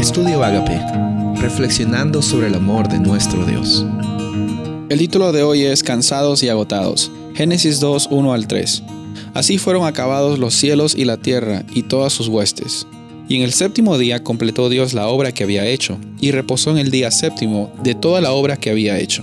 Estudio Agape, reflexionando sobre el amor de nuestro Dios. El título de hoy es Cansados y agotados. Génesis 2, 1 al 3. Así fueron acabados los cielos y la tierra y todas sus huestes. Y en el séptimo día completó Dios la obra que había hecho, y reposó en el día séptimo de toda la obra que había hecho.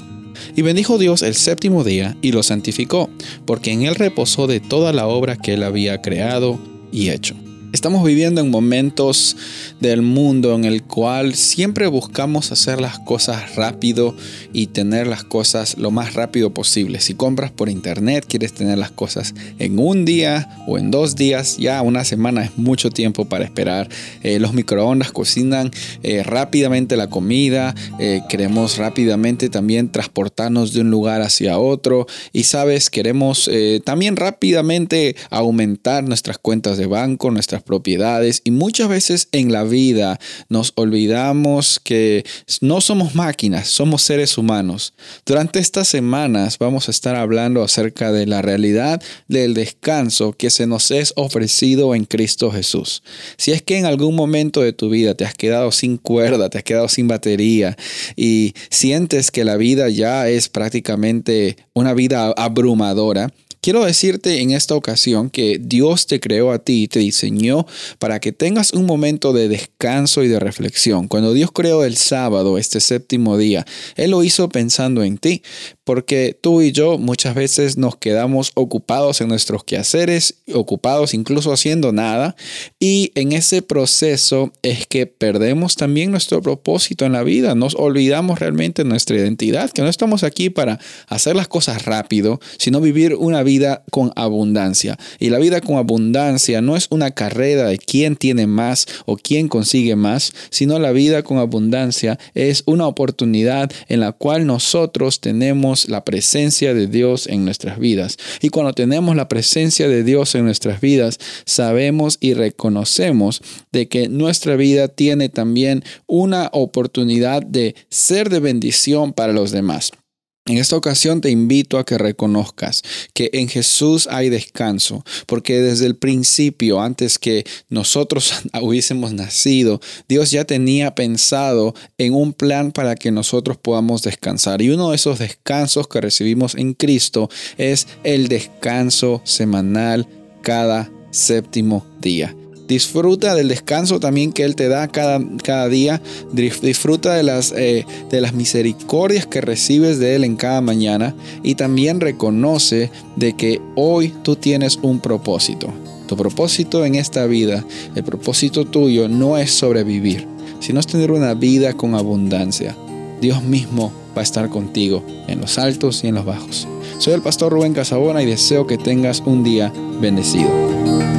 Y bendijo Dios el séptimo día y lo santificó, porque en él reposó de toda la obra que él había creado y hecho. Estamos viviendo en momentos del mundo en el cual siempre buscamos hacer las cosas rápido y tener las cosas lo más rápido posible. Si compras por internet, quieres tener las cosas en un día o en dos días, ya una semana es mucho tiempo para esperar. Eh, los microondas cocinan eh, rápidamente la comida, eh, queremos rápidamente también transportarnos de un lugar hacia otro y sabes, queremos también rápidamente aumentar nuestras cuentas de banco, nuestras propiedades y muchas veces en la vida nos olvidamos que no somos máquinas, somos seres humanos. Durante estas semanas vamos a estar hablando acerca de la realidad del descanso que se nos es ofrecido en Cristo Jesús. Si es que en algún momento de tu vida te has quedado sin cuerda, te has quedado sin batería y sientes que la vida ya es prácticamente una vida abrumadora, Quiero decirte en esta ocasión que Dios te creó a ti y te diseñó para que tengas un momento de descanso y de reflexión. Cuando Dios creó el sábado, este séptimo día, Él lo hizo pensando en ti, porque tú y yo muchas veces nos quedamos ocupados en nuestros quehaceres, ocupados incluso haciendo nada, y en ese proceso es que perdemos también nuestro propósito en la vida, nos olvidamos realmente nuestra identidad, que no estamos aquí para hacer las cosas rápido, sino vivir una vida con abundancia. Y la vida con abundancia no es una carrera de quién tiene más o quién consigue más, sino la vida con abundancia es una oportunidad en la cual nosotros la presencia de Dios en nuestras vidas. Y cuando tenemos la presencia de Dios en nuestras vidas, sabemos y reconocemos de que nuestra vida tiene también una oportunidad de ser de bendición para los demás. En esta ocasión te invito a que reconozcas que en Jesús hay descanso, porque desde el principio, antes que nosotros hubiésemos nacido, Dios ya tenía pensado en un plan para que nosotros podamos descansar. Y uno de esos descansos que recibimos en Cristo es el descanso semanal cada séptimo día. Disfruta del descanso también que Él te da cada, cada día. Disfruta de las, eh, de las misericordias que recibes de Él en cada mañana. Y también reconoce de que hoy tú tienes un propósito. Tu propósito en esta vida, el propósito tuyo no es sobrevivir, sino es tener una vida con abundancia. Dios mismo va a estar contigo en los altos y en los bajos. Soy el pastor Rubén Casabona y deseo que tengas un día bendecido.